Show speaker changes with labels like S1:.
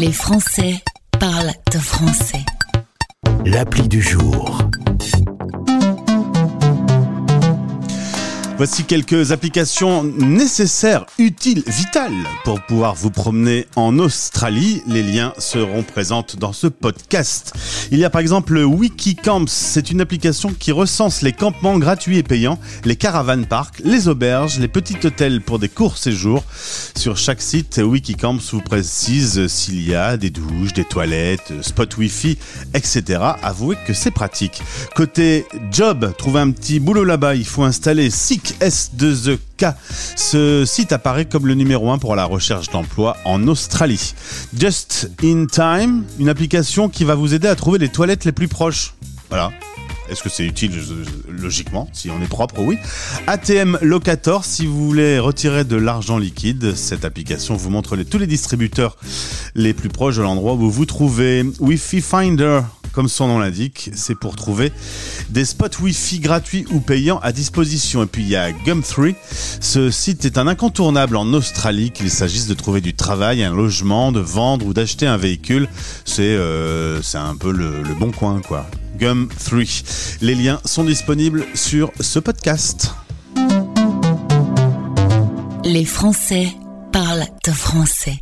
S1: Les Français parlent de français.
S2: L'appli du jour.
S3: Voici quelques applications nécessaires, utiles, vitales pour pouvoir vous promener en Australie. Les liens seront présents dans ce podcast. Il y a par exemple le Wikicamps. C'est une application qui recense les campements gratuits et payants, les caravanes parcs, les auberges, les petits hôtels pour des courts séjours. Sur chaque site, Wikicamps vous précise s'il y a des douches, des toilettes, spots wifi, etc. Avouez que c'est pratique. Côté job, trouver un petit boulot là-bas, il faut installer SIC S2EK. Ce site apparaît comme le numéro 1 pour la recherche d'emploi en Australie. Just in Time, une application qui va vous aider à trouver les toilettes les plus proches. Voilà. Est-ce que c'est utile Logiquement, si on est propre, oui. ATM Locator, si vous voulez retirer de l'argent liquide, cette application vous montre tous les distributeurs les plus proches de l'endroit où vous vous trouvez. Wi-Fi Finder, comme son nom l'indique, c'est pour trouver des spots Wi-Fi gratuits ou payants à disposition. Et puis il y a Gum3. Ce site est un incontournable en Australie, qu'il s'agisse de trouver du travail, un logement, de vendre ou d'acheter un véhicule. C'est euh, un peu le, le bon coin, quoi. Gum3. Les liens sont disponibles sur ce podcast.
S1: Les Français parlent de français.